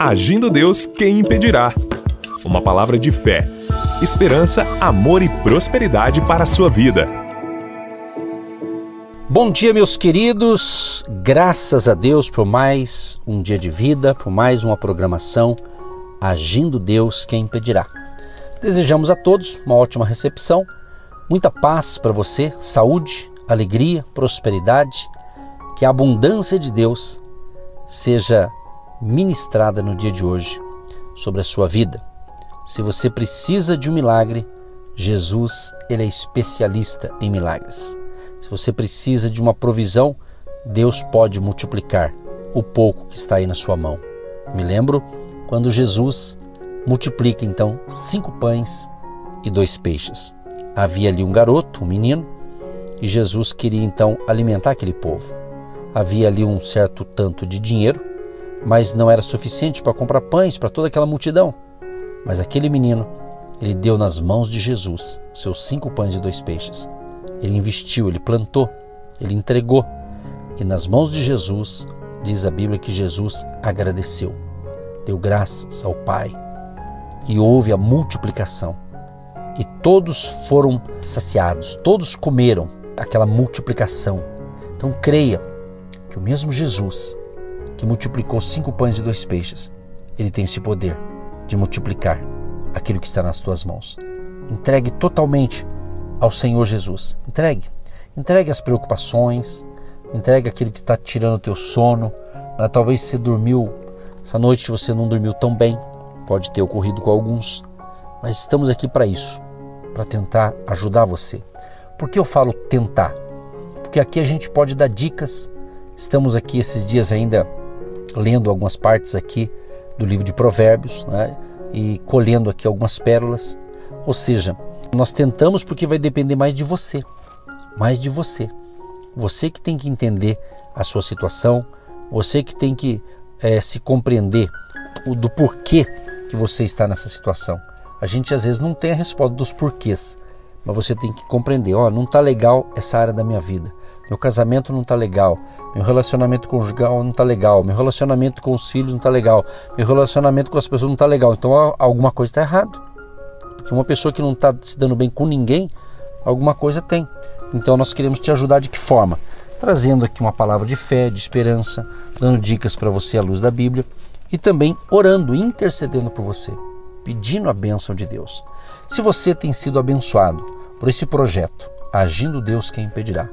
Agindo Deus, quem impedirá? Uma palavra de fé, esperança, amor e prosperidade para a sua vida. Bom dia, meus queridos. Graças a Deus por mais um dia de vida, por mais uma programação. Agindo Deus, quem impedirá? Desejamos a todos uma ótima recepção, muita paz para você, saúde, alegria, prosperidade, que a abundância de Deus seja ministrada no dia de hoje sobre a sua vida. Se você precisa de um milagre, Jesus, ele é especialista em milagres. Se você precisa de uma provisão, Deus pode multiplicar o pouco que está aí na sua mão. Me lembro quando Jesus multiplica então cinco pães e dois peixes. Havia ali um garoto, um menino, e Jesus queria então alimentar aquele povo. Havia ali um certo tanto de dinheiro, mas não era suficiente para comprar pães para toda aquela multidão. Mas aquele menino, ele deu nas mãos de Jesus seus cinco pães e dois peixes. Ele investiu, ele plantou, ele entregou. E nas mãos de Jesus, diz a Bíblia que Jesus agradeceu, deu graças ao Pai e houve a multiplicação. E todos foram saciados, todos comeram aquela multiplicação. Então creia que o mesmo Jesus que multiplicou cinco pães e dois peixes, ele tem esse poder de multiplicar aquilo que está nas tuas mãos. Entregue totalmente ao Senhor Jesus. Entregue. Entregue as preocupações, entregue aquilo que está tirando o teu sono. Talvez você dormiu, essa noite você não dormiu tão bem, pode ter ocorrido com alguns, mas estamos aqui para isso, para tentar ajudar você. Por que eu falo tentar? Porque aqui a gente pode dar dicas. Estamos aqui esses dias ainda lendo algumas partes aqui do livro de Provérbios né? e colhendo aqui algumas pérolas. Ou seja, nós tentamos porque vai depender mais de você, mais de você. Você que tem que entender a sua situação, você que tem que é, se compreender do porquê que você está nessa situação. A gente às vezes não tem a resposta dos porquês, mas você tem que compreender, ó, oh, não está legal essa área da minha vida. Meu casamento não está legal, meu relacionamento conjugal não está legal, meu relacionamento com os filhos não está legal, meu relacionamento com as pessoas não está legal. Então alguma coisa está errado. Porque uma pessoa que não está se dando bem com ninguém, alguma coisa tem. Então nós queremos te ajudar de que forma? Trazendo aqui uma palavra de fé, de esperança, dando dicas para você à luz da Bíblia e também orando, intercedendo por você, pedindo a bênção de Deus. Se você tem sido abençoado por esse projeto, agindo Deus quem impedirá.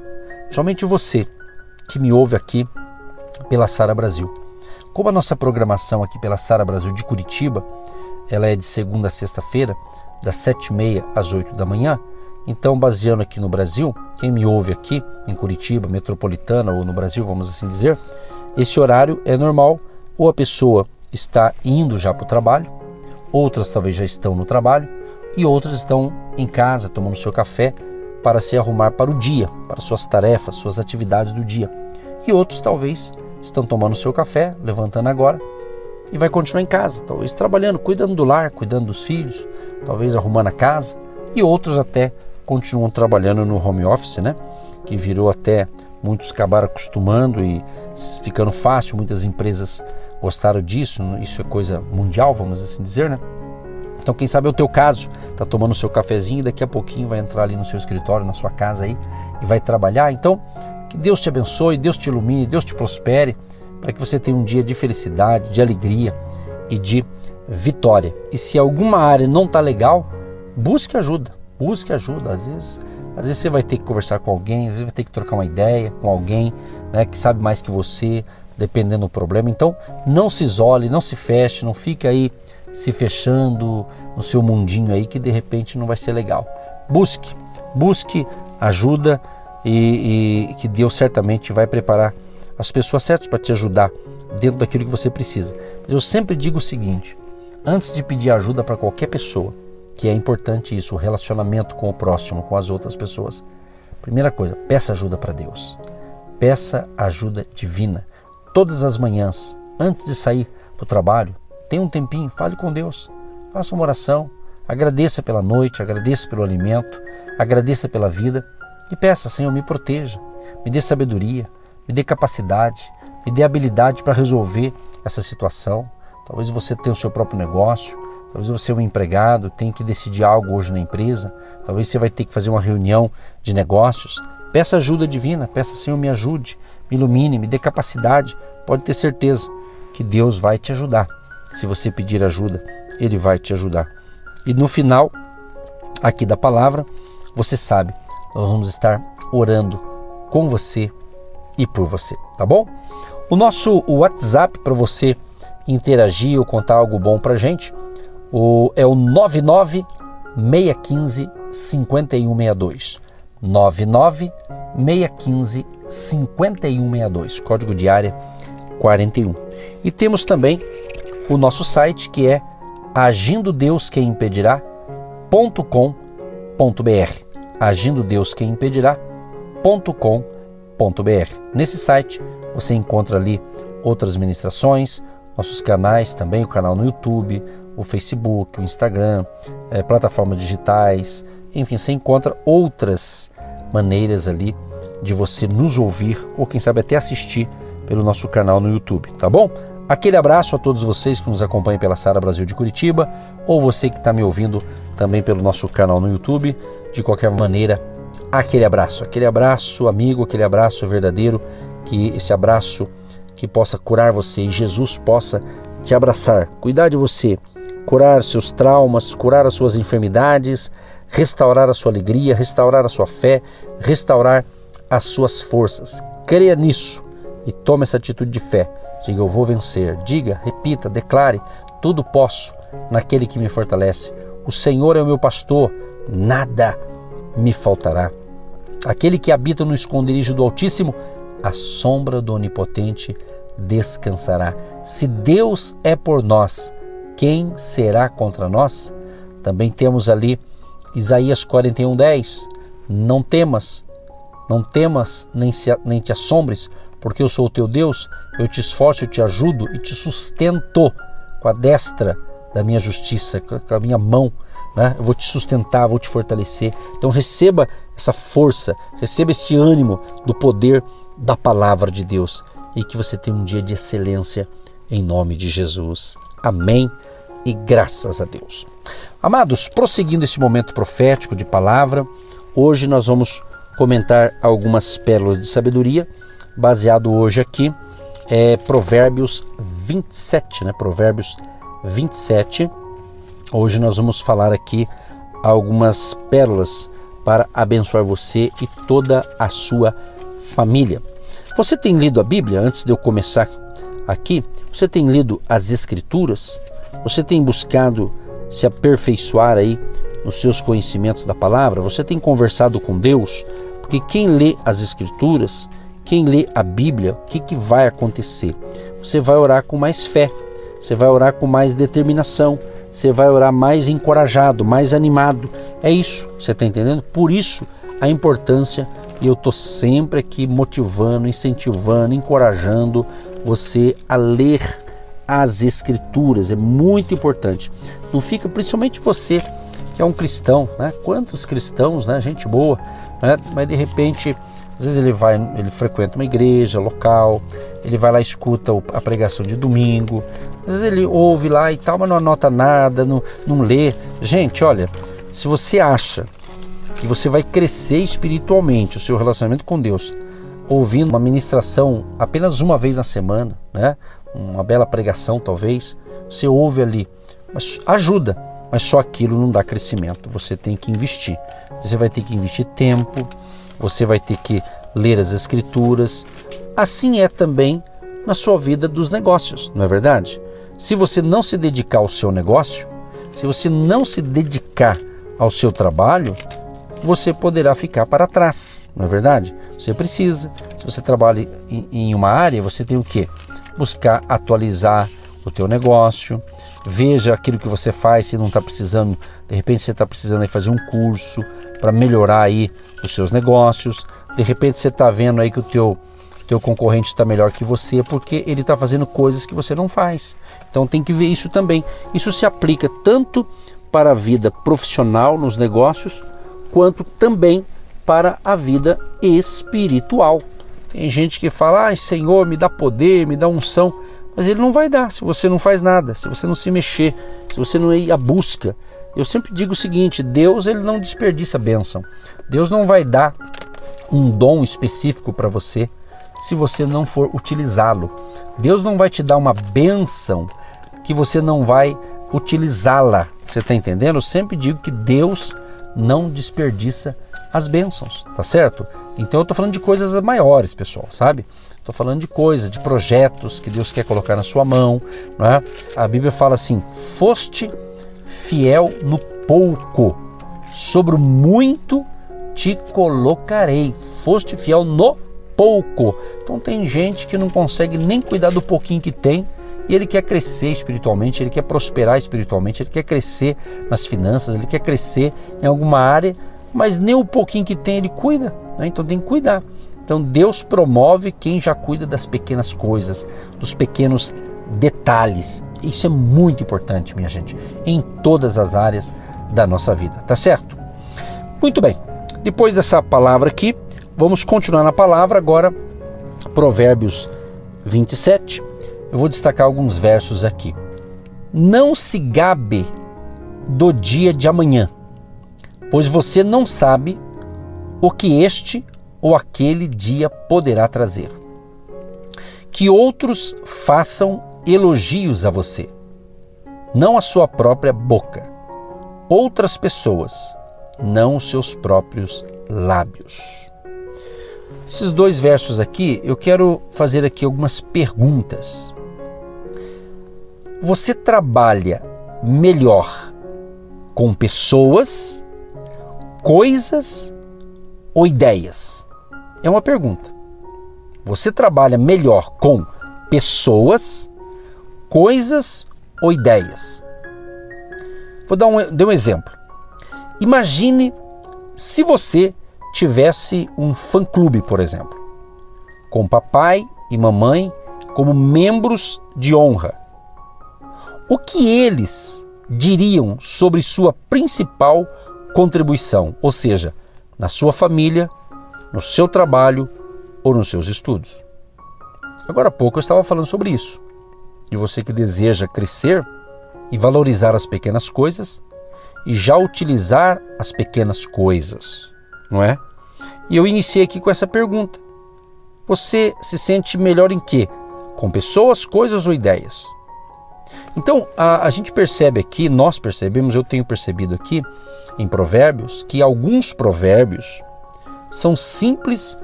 Somente você que me ouve aqui pela Sara Brasil. Como a nossa programação aqui pela Sara Brasil de Curitiba, ela é de segunda a sexta-feira, das sete e meia às oito da manhã. Então, baseando aqui no Brasil, quem me ouve aqui em Curitiba, metropolitana ou no Brasil, vamos assim dizer, esse horário é normal ou a pessoa está indo já para o trabalho, outras talvez já estão no trabalho e outras estão em casa tomando seu café para se arrumar para o dia, para suas tarefas, suas atividades do dia. E outros talvez estão tomando seu café, levantando agora e vai continuar em casa, talvez trabalhando, cuidando do lar, cuidando dos filhos, talvez arrumando a casa, e outros até continuam trabalhando no home office, né? Que virou até muitos acabaram acostumando e ficando fácil, muitas empresas gostaram disso, isso é coisa mundial, vamos assim dizer, né? Então, quem sabe é o teu caso, tá tomando o seu cafezinho daqui a pouquinho vai entrar ali no seu escritório, na sua casa aí e vai trabalhar. Então, que Deus te abençoe, Deus te ilumine, Deus te prospere, para que você tenha um dia de felicidade, de alegria e de vitória. E se alguma área não está legal, busque ajuda. Busque ajuda. Às vezes, às vezes você vai ter que conversar com alguém, às vezes vai ter que trocar uma ideia com alguém né, que sabe mais que você, dependendo do problema. Então, não se isole, não se feche, não fique aí se fechando no seu mundinho aí que de repente não vai ser legal. Busque, busque ajuda e, e que Deus certamente vai preparar as pessoas certas para te ajudar dentro daquilo que você precisa. Mas eu sempre digo o seguinte: antes de pedir ajuda para qualquer pessoa, que é importante isso, o relacionamento com o próximo, com as outras pessoas. Primeira coisa, peça ajuda para Deus. Peça ajuda divina. Todas as manhãs, antes de sair para o trabalho, tenha um tempinho, fale com Deus. Faça uma oração, agradeça pela noite, agradeça pelo alimento, agradeça pela vida e peça, Senhor, me proteja, me dê sabedoria, me dê capacidade, me dê habilidade para resolver essa situação. talvez você tenha o seu próprio negócio, talvez você é um empregado, tem que decidir algo hoje na empresa, talvez você vai ter que fazer uma reunião de negócios. Peça ajuda divina, peça Senhor, me ajude, me ilumine, me dê capacidade. Pode ter certeza que Deus vai te ajudar. Se você pedir ajuda, Ele vai te ajudar. E no final aqui da palavra, você sabe, nós vamos estar orando com você e por você, tá bom? O nosso WhatsApp para você interagir ou contar algo bom para gente o, é o 99 615 5162. 99 615 5162, código de área 41. E temos também o nosso site que é agindo Deus quem impedirá.com.br. Agindo Deus quem impedirá.com.br. Nesse site você encontra ali outras ministrações, nossos canais também, o canal no YouTube, o Facebook, o Instagram, é, plataformas digitais, enfim, você encontra outras maneiras ali de você nos ouvir ou quem sabe até assistir pelo nosso canal no YouTube, tá bom? Aquele abraço a todos vocês que nos acompanham pela Sara Brasil de Curitiba ou você que está me ouvindo também pelo nosso canal no YouTube. De qualquer maneira, aquele abraço, aquele abraço amigo, aquele abraço verdadeiro que esse abraço que possa curar você e Jesus possa te abraçar, cuidar de você, curar seus traumas, curar as suas enfermidades, restaurar a sua alegria, restaurar a sua fé, restaurar as suas forças. Creia nisso e tome essa atitude de fé. Diga, eu vou vencer. Diga, repita, declare: tudo posso naquele que me fortalece. O Senhor é o meu pastor, nada me faltará. Aquele que habita no esconderijo do Altíssimo a sombra do Onipotente descansará. Se Deus é por nós, quem será contra nós? Também temos ali Isaías 41:10. Não temas, não temas nem, se, nem te assombres, porque eu sou o teu Deus, eu te esforço, eu te ajudo e te sustento com a destra da minha justiça, com a minha mão. Né? Eu vou te sustentar, vou te fortalecer. Então receba essa força, receba este ânimo do poder da palavra de Deus e que você tenha um dia de excelência em nome de Jesus. Amém e graças a Deus. Amados, prosseguindo esse momento profético de palavra, hoje nós vamos comentar algumas pérolas de sabedoria, baseado hoje aqui é Provérbios 27, né? Provérbios 27. Hoje nós vamos falar aqui algumas pérolas para abençoar você e toda a sua família. Você tem lido a Bíblia antes de eu começar aqui? Você tem lido as Escrituras? Você tem buscado se aperfeiçoar aí nos seus conhecimentos da palavra? Você tem conversado com Deus? Porque quem lê as Escrituras, quem lê a Bíblia, o que, que vai acontecer? Você vai orar com mais fé, você vai orar com mais determinação, você vai orar mais encorajado, mais animado. É isso, você está entendendo? Por isso a importância e eu estou sempre aqui motivando, incentivando, encorajando você a ler as Escrituras. É muito importante. Não fica, principalmente você que é um cristão, né? Quantos cristãos, né? Gente boa, né? Mas de repente, às vezes ele vai, ele frequenta uma igreja local, ele vai lá escuta a pregação de domingo, às vezes ele ouve lá e tal, mas não anota nada, não, não lê. Gente, olha, se você acha que você vai crescer espiritualmente o seu relacionamento com Deus, ouvindo uma ministração apenas uma vez na semana, né? Uma bela pregação talvez, você ouve ali, mas ajuda, mas só aquilo não dá crescimento. Você tem que investir. Você vai ter que investir tempo, você vai ter que ler as escrituras. Assim é também na sua vida dos negócios, não é verdade? Se você não se dedicar ao seu negócio, se você não se dedicar ao seu trabalho, você poderá ficar para trás, não é verdade? Você precisa, se você trabalha em uma área, você tem o que? Buscar atualizar o teu negócio, veja aquilo que você faz, se não está precisando, de repente você está precisando fazer um curso para melhorar aí os seus negócios, de repente você está vendo aí que o teu, teu concorrente está melhor que você porque ele está fazendo coisas que você não faz. Então tem que ver isso também. Isso se aplica tanto para a vida profissional nos negócios, quanto também para a vida espiritual. Tem gente que fala: "Ai, Senhor, me dá poder, me dá unção". Mas ele não vai dar se você não faz nada, se você não se mexer, se você não ir à busca. Eu sempre digo o seguinte: Deus ele não desperdiça bênção. Deus não vai dar um dom específico para você se você não for utilizá-lo. Deus não vai te dar uma bênção que você não vai utilizá-la. Você está entendendo? Eu sempre digo que Deus não desperdiça as bênçãos, tá certo? Então eu estou falando de coisas maiores, pessoal, sabe? Estou falando de coisas, de projetos que Deus quer colocar na sua mão. Não é? A Bíblia fala assim: foste fiel no pouco, sobre muito te colocarei. Foste fiel no pouco. Então tem gente que não consegue nem cuidar do pouquinho que tem e ele quer crescer espiritualmente, ele quer prosperar espiritualmente, ele quer crescer nas finanças, ele quer crescer em alguma área, mas nem o pouquinho que tem ele cuida. Né? Então tem que cuidar. Então Deus promove quem já cuida das pequenas coisas, dos pequenos detalhes. Isso é muito importante, minha gente, em todas as áreas da nossa vida, tá certo? Muito bem. Depois dessa palavra aqui, vamos continuar na palavra agora, Provérbios 27. Eu vou destacar alguns versos aqui. Não se gabe do dia de amanhã, pois você não sabe o que este ou aquele dia poderá trazer. Que outros façam elogios a você, não a sua própria boca. Outras pessoas, não os seus próprios lábios. Esses dois versos aqui, eu quero fazer aqui algumas perguntas. Você trabalha melhor com pessoas, coisas ou ideias? é uma pergunta. Você trabalha melhor com pessoas, coisas ou ideias? Vou dar um, dar um exemplo. Imagine se você tivesse um fã-clube, por exemplo, com papai e mamãe como membros de honra. O que eles diriam sobre sua principal contribuição, ou seja, na sua família, no seu trabalho ou nos seus estudos. Agora há pouco eu estava falando sobre isso. De você que deseja crescer e valorizar as pequenas coisas e já utilizar as pequenas coisas, não é? E eu iniciei aqui com essa pergunta. Você se sente melhor em quê? Com pessoas, coisas ou ideias? Então, a, a gente percebe aqui, nós percebemos, eu tenho percebido aqui em Provérbios, que alguns provérbios são simples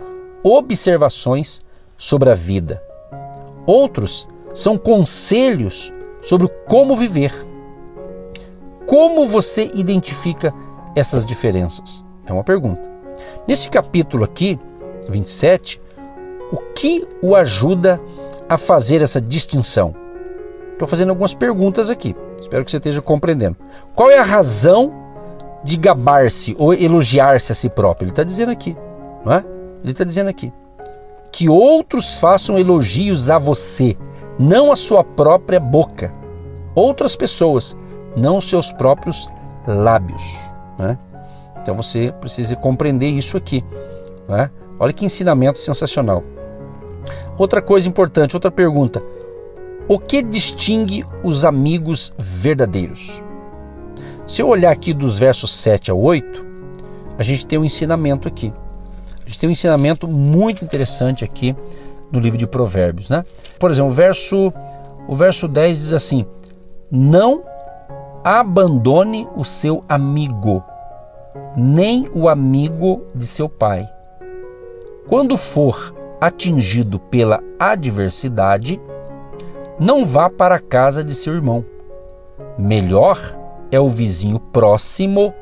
observações sobre a vida. Outros são conselhos sobre como viver. Como você identifica essas diferenças? É uma pergunta. Nesse capítulo aqui, 27, o que o ajuda a fazer essa distinção? Estou fazendo algumas perguntas aqui. Espero que você esteja compreendendo. Qual é a razão de gabar-se ou elogiar-se a si próprio. Ele está dizendo aqui, não é? Ele está dizendo aqui que outros façam elogios a você, não a sua própria boca. Outras pessoas, não os seus próprios lábios. Né? Então você precisa compreender isso aqui. Né? Olha que ensinamento sensacional. Outra coisa importante, outra pergunta: o que distingue os amigos verdadeiros? Se eu olhar aqui dos versos 7 a 8, a gente tem um ensinamento aqui. A gente tem um ensinamento muito interessante aqui no livro de Provérbios, né? Por exemplo, o verso, o verso 10 diz assim: Não abandone o seu amigo, nem o amigo de seu pai. Quando for atingido pela adversidade, não vá para a casa de seu irmão. Melhor é o vizinho próximo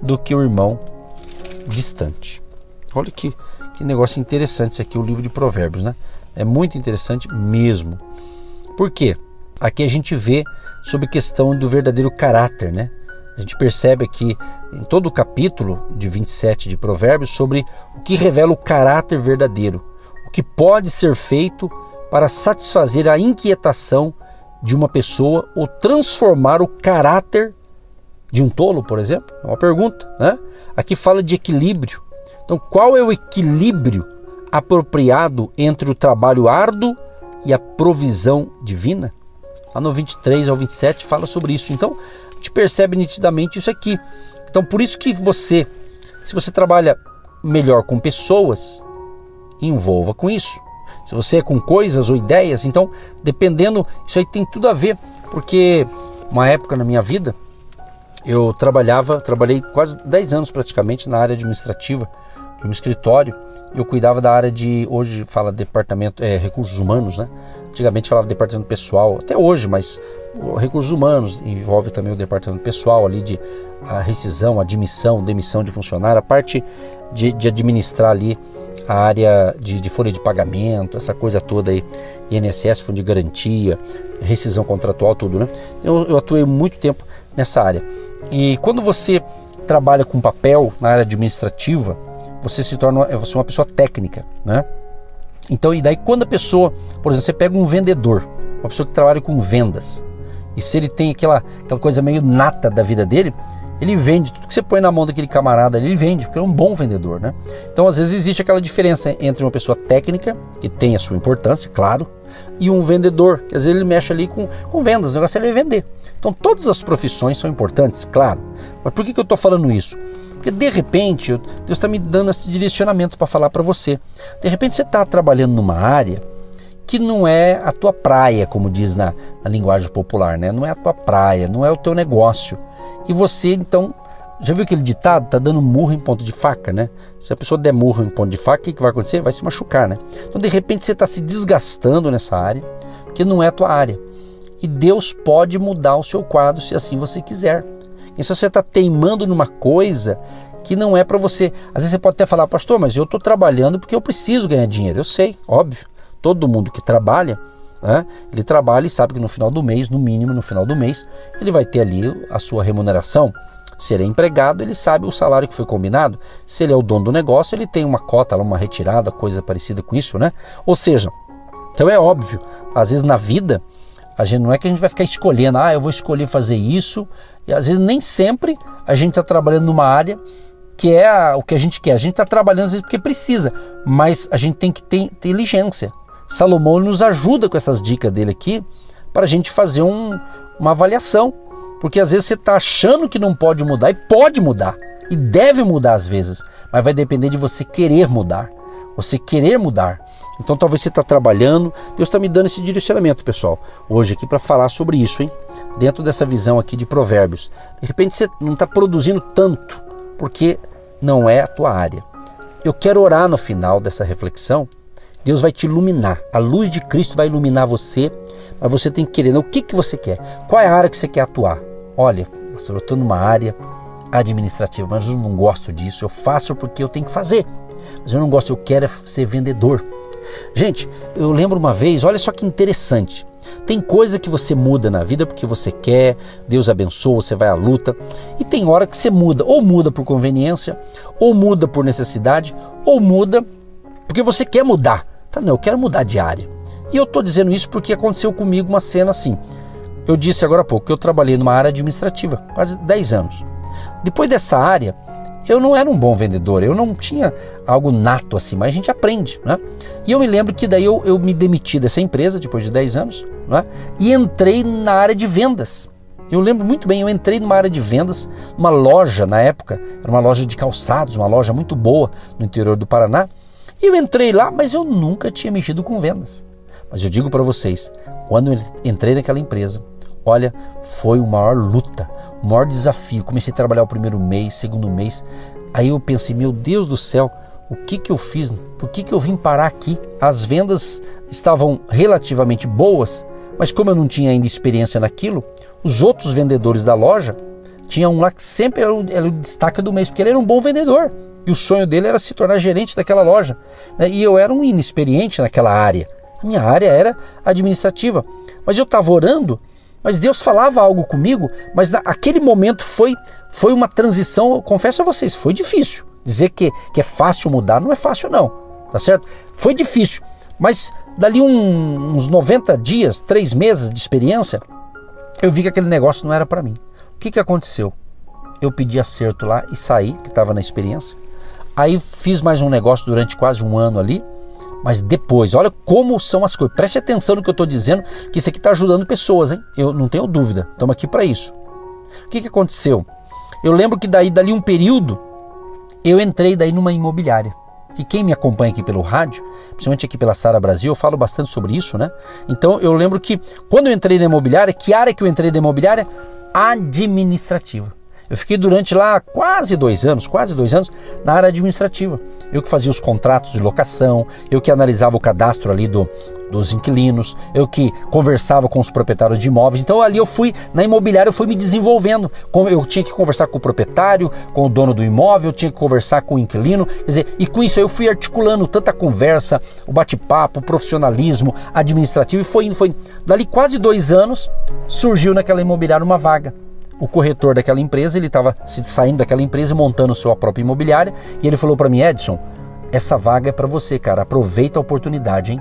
do que o irmão distante. Olha que, que negócio interessante isso aqui, o livro de Provérbios, né? É muito interessante mesmo. Por quê? Aqui a gente vê sobre a questão do verdadeiro caráter, né? A gente percebe aqui em todo o capítulo de 27 de Provérbios sobre o que revela o caráter verdadeiro, o que pode ser feito para satisfazer a inquietação de uma pessoa ou transformar o caráter de um tolo, por exemplo? É uma pergunta, né? Aqui fala de equilíbrio. Então, qual é o equilíbrio apropriado entre o trabalho árduo e a provisão divina? Lá no 23 ao 27 fala sobre isso. Então, a gente percebe nitidamente isso aqui. Então, por isso que você, se você trabalha melhor com pessoas, envolva com isso. Se você é com coisas ou ideias, então, dependendo, isso aí tem tudo a ver, porque uma época na minha vida, eu trabalhava, trabalhei quase 10 anos praticamente na área administrativa, no escritório, eu cuidava da área de, hoje fala departamento, é, recursos humanos, né? Antigamente falava departamento pessoal, até hoje, mas recursos humanos envolve também o departamento pessoal ali de a rescisão, admissão, demissão de funcionário, a parte de, de administrar ali a área de, de, folha de pagamento, essa coisa toda aí, INSS, fundo de garantia, rescisão contratual, tudo, né? Eu, eu atuei muito tempo nessa área. E quando você trabalha com papel na área administrativa, você se torna você é uma pessoa técnica, né? Então, e daí quando a pessoa, por exemplo, você pega um vendedor, uma pessoa que trabalha com vendas, e se ele tem aquela, aquela coisa meio nata da vida dele, ele vende tudo que você põe na mão daquele camarada ali, ele vende, porque é um bom vendedor, né? Então, às vezes existe aquela diferença entre uma pessoa técnica, que tem a sua importância, claro, e um vendedor, que às vezes ele mexe ali com, com vendas, o negócio é ele vender. Então, todas as profissões são importantes, claro. Mas por que, que eu estou falando isso? Porque de repente, Deus está me dando esse direcionamento para falar para você. De repente, você está trabalhando numa área que não é a tua praia, como diz na, na linguagem popular, né? Não é a tua praia, não é o teu negócio. E você, então, já viu aquele ditado? Tá dando murro em ponto de faca, né? Se a pessoa der murro em ponto de faca, o que, que vai acontecer? Vai se machucar, né? Então, de repente, você está se desgastando nessa área, que não é a tua área. E Deus pode mudar o seu quadro se assim você quiser. E se você está teimando numa coisa que não é para você. Às vezes você pode até falar, pastor, mas eu estou trabalhando porque eu preciso ganhar dinheiro. Eu sei, óbvio. Todo mundo que trabalha, né, ele trabalha e sabe que no final do mês, no mínimo no final do mês, ele vai ter ali a sua remuneração. Se ele é empregado, ele sabe o salário que foi combinado. Se ele é o dono do negócio, ele tem uma cota, uma retirada, coisa parecida com isso, né? Ou seja, então é óbvio, às vezes na vida, a gente não é que a gente vai ficar escolhendo, ah, eu vou escolher fazer isso, e às vezes nem sempre a gente está trabalhando numa área que é a, o que a gente quer. A gente está trabalhando às vezes porque precisa, mas a gente tem que ter inteligência. Salomão nos ajuda com essas dicas dele aqui para a gente fazer um, uma avaliação. Porque às vezes você está achando que não pode mudar e pode mudar. E deve mudar às vezes, mas vai depender de você querer mudar. Você querer mudar. Então talvez você está trabalhando, Deus está me dando esse direcionamento, pessoal, hoje aqui para falar sobre isso, hein? Dentro dessa visão aqui de provérbios. De repente você não está produzindo tanto, porque não é a tua área. Eu quero orar no final dessa reflexão. Deus vai te iluminar. A luz de Cristo vai iluminar você, mas você tem que querer. Né? O que, que você quer? Qual é a área que você quer atuar? Olha, pastor, eu estou numa área administrativa, mas eu não gosto disso. Eu faço porque eu tenho que fazer. Mas eu não gosto, eu quero é ser vendedor. Gente, eu lembro uma vez, olha só que interessante. Tem coisa que você muda na vida porque você quer, Deus abençoa, você vai à luta. E tem hora que você muda, ou muda por conveniência, ou muda por necessidade, ou muda porque você quer mudar. Não, eu quero mudar de área. E eu estou dizendo isso porque aconteceu comigo uma cena assim. Eu disse agora há pouco que eu trabalhei numa área administrativa, quase 10 anos. Depois dessa área, eu não era um bom vendedor, eu não tinha algo nato assim, mas a gente aprende, né? E eu me lembro que daí eu, eu me demiti dessa empresa depois de 10 anos, né? E entrei na área de vendas. Eu lembro muito bem, eu entrei numa área de vendas, numa loja na época, era uma loja de calçados, uma loja muito boa no interior do Paraná. E eu entrei lá, mas eu nunca tinha mexido com vendas. Mas eu digo para vocês, quando eu entrei naquela empresa, olha, foi uma maior luta, o maior desafio. Comecei a trabalhar o primeiro mês, segundo mês. Aí eu pensei, meu Deus do céu, o que, que eu fiz? Por que, que eu vim parar aqui? As vendas estavam relativamente boas, mas como eu não tinha ainda experiência naquilo, os outros vendedores da loja tinham um lá que sempre era o, era o destaque do mês, porque ele era um bom vendedor. E o sonho dele era se tornar gerente daquela loja. Né? E eu era um inexperiente naquela área. Minha área era administrativa. Mas eu estava orando mas Deus falava algo comigo, mas naquele momento foi, foi uma transição, eu confesso a vocês, foi difícil. Dizer que, que é fácil mudar não é fácil, não, tá certo? Foi difícil, mas dali um, uns 90 dias, três meses de experiência, eu vi que aquele negócio não era para mim. O que, que aconteceu? Eu pedi acerto lá e saí, que estava na experiência. Aí fiz mais um negócio durante quase um ano ali, mas depois. Olha como são as coisas. Preste atenção no que eu estou dizendo, que isso aqui está ajudando pessoas, hein? Eu não tenho dúvida. Estamos aqui para isso. O que, que aconteceu? Eu lembro que daí, dali um período, eu entrei daí numa imobiliária. Que quem me acompanha aqui pelo rádio, principalmente aqui pela Sara Brasil, eu falo bastante sobre isso, né? Então eu lembro que quando eu entrei na imobiliária, que área que eu entrei na imobiliária? Administrativa. Eu fiquei durante lá quase dois anos, quase dois anos, na área administrativa. Eu que fazia os contratos de locação, eu que analisava o cadastro ali do, dos inquilinos, eu que conversava com os proprietários de imóveis. Então ali eu fui, na imobiliária eu fui me desenvolvendo. Eu tinha que conversar com o proprietário, com o dono do imóvel, eu tinha que conversar com o inquilino. Quer dizer, e com isso eu fui articulando tanta conversa, o bate-papo, o profissionalismo administrativo. E foi indo, foi indo. Dali quase dois anos, surgiu naquela imobiliária uma vaga o corretor daquela empresa, ele estava saindo daquela empresa e montando sua própria imobiliária, e ele falou para mim, Edson, essa vaga é para você, cara, aproveita a oportunidade, hein?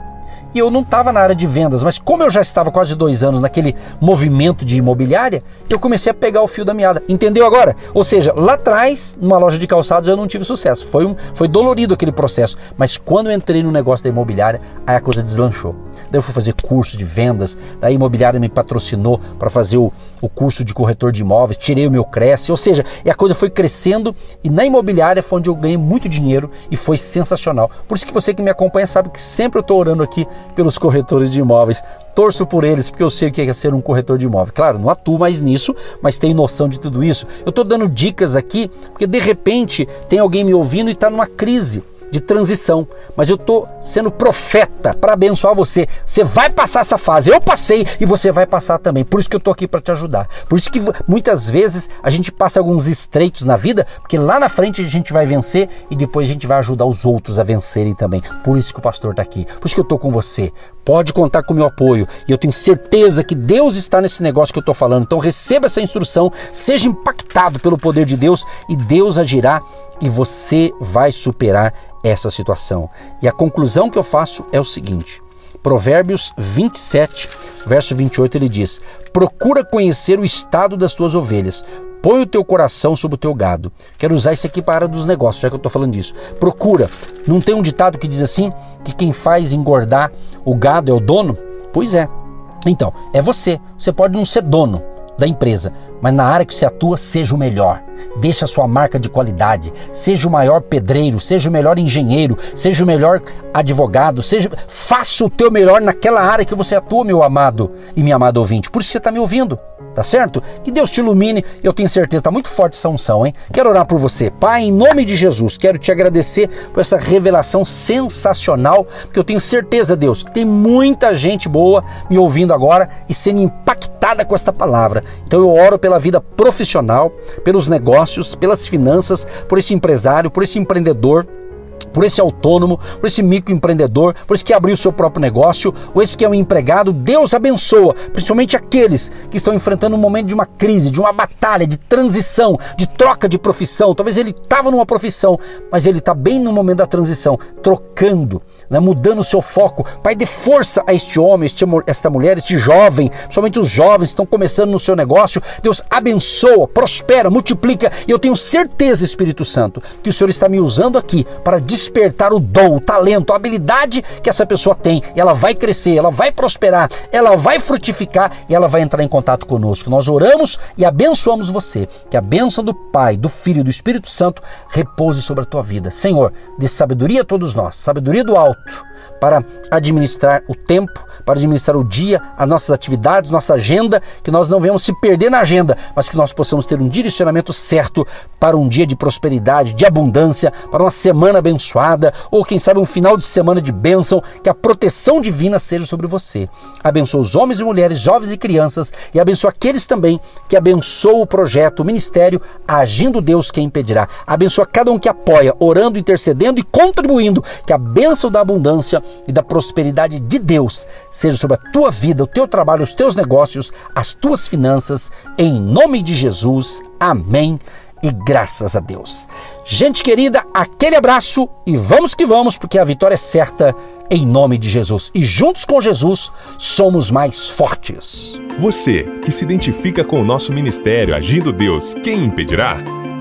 E eu não estava na área de vendas, mas como eu já estava quase dois anos naquele movimento de imobiliária, eu comecei a pegar o fio da meada. Entendeu agora? Ou seja, lá atrás, numa loja de calçados, eu não tive sucesso. Foi, um, foi dolorido aquele processo. Mas quando eu entrei no negócio da imobiliária, aí a coisa deslanchou. Daí eu fui fazer curso de vendas, daí a imobiliária me patrocinou para fazer o, o curso de corretor de imóveis, tirei o meu Cresce, ou seja, e a coisa foi crescendo e na imobiliária foi onde eu ganhei muito dinheiro e foi sensacional. Por isso que você que me acompanha sabe que sempre eu estou orando aqui pelos corretores de imóveis, torço por eles porque eu sei o que é ser um corretor de imóvel. Claro, não atuo mais nisso, mas tenho noção de tudo isso. Eu estou dando dicas aqui porque de repente tem alguém me ouvindo e está numa crise de transição, mas eu estou sendo profeta para abençoar você. Você vai passar essa fase. Eu passei e você vai passar também. Por isso que eu estou aqui para te ajudar. Por isso que muitas vezes a gente passa alguns estreitos na vida, porque lá na frente a gente vai vencer e depois a gente vai ajudar os outros a vencerem também. Por isso que o pastor está aqui. Por isso que eu estou com você. Pode contar com o meu apoio. E eu tenho certeza que Deus está nesse negócio que eu estou falando. Então receba essa instrução, seja impactado pelo poder de Deus e Deus agirá e você vai superar essa situação. E a conclusão que eu faço é o seguinte: Provérbios 27, verso 28, ele diz: Procura conhecer o estado das tuas ovelhas, põe o teu coração sobre o teu gado. Quero usar isso aqui para a área dos negócios, já que eu estou falando disso. Procura. Não tem um ditado que diz assim: que quem faz engordar o gado é o dono? Pois é. Então, é você. Você pode não ser dono da empresa, mas na área que você atua, seja o melhor. Deixa a sua marca de qualidade. Seja o maior pedreiro, seja o melhor engenheiro, seja o melhor advogado, seja faça o teu melhor naquela área que você atua, meu amado e minha amada ouvinte. Por isso você está me ouvindo, tá certo? Que Deus te ilumine. Eu tenho certeza, está muito forte essa unção, hein? Quero orar por você. Pai, em nome de Jesus, quero te agradecer por essa revelação sensacional, porque eu tenho certeza, Deus, que tem muita gente boa me ouvindo agora e sendo impactada com esta palavra. Então eu oro pela pela vida profissional, pelos negócios, pelas finanças, por esse empresário, por esse empreendedor por esse autônomo, por esse microempreendedor, por esse que abriu o seu próprio negócio, ou esse que é um empregado, Deus abençoa, principalmente aqueles que estão enfrentando um momento de uma crise, de uma batalha, de transição, de troca de profissão. Talvez ele estava numa profissão, mas ele está bem no momento da transição, trocando, né, mudando o seu foco. Pai, dê força a este homem, esta mulher, este jovem, principalmente os jovens que estão começando no seu negócio. Deus abençoa, prospera, multiplica. E eu tenho certeza, Espírito Santo, que o Senhor está me usando aqui para despertar o dom, o talento, a habilidade que essa pessoa tem. Ela vai crescer, ela vai prosperar, ela vai frutificar e ela vai entrar em contato conosco. Nós oramos e abençoamos você. Que a bênção do Pai, do Filho e do Espírito Santo repouse sobre a tua vida. Senhor, dê sabedoria a todos nós, sabedoria do alto para administrar o tempo, para administrar o dia, as nossas atividades, nossa agenda, que nós não venhamos se perder na agenda, mas que nós possamos ter um direcionamento certo para um dia de prosperidade, de abundância, para uma semana abençoada, ou quem sabe um final de semana de bênção, que a proteção divina seja sobre você. Abençoa os homens e mulheres, jovens e crianças, e abençoa aqueles também que abençoam o projeto, o ministério, agindo Deus quem impedirá. Abençoa cada um que apoia, orando, intercedendo e contribuindo, que a bênção da abundância e da prosperidade de Deus seja sobre a tua vida, o teu trabalho, os teus negócios, as tuas finanças, em nome de Jesus. Amém. E graças a Deus. Gente querida, aquele abraço e vamos que vamos, porque a vitória é certa em nome de Jesus. E juntos com Jesus somos mais fortes. Você que se identifica com o nosso ministério Agindo Deus, quem impedirá?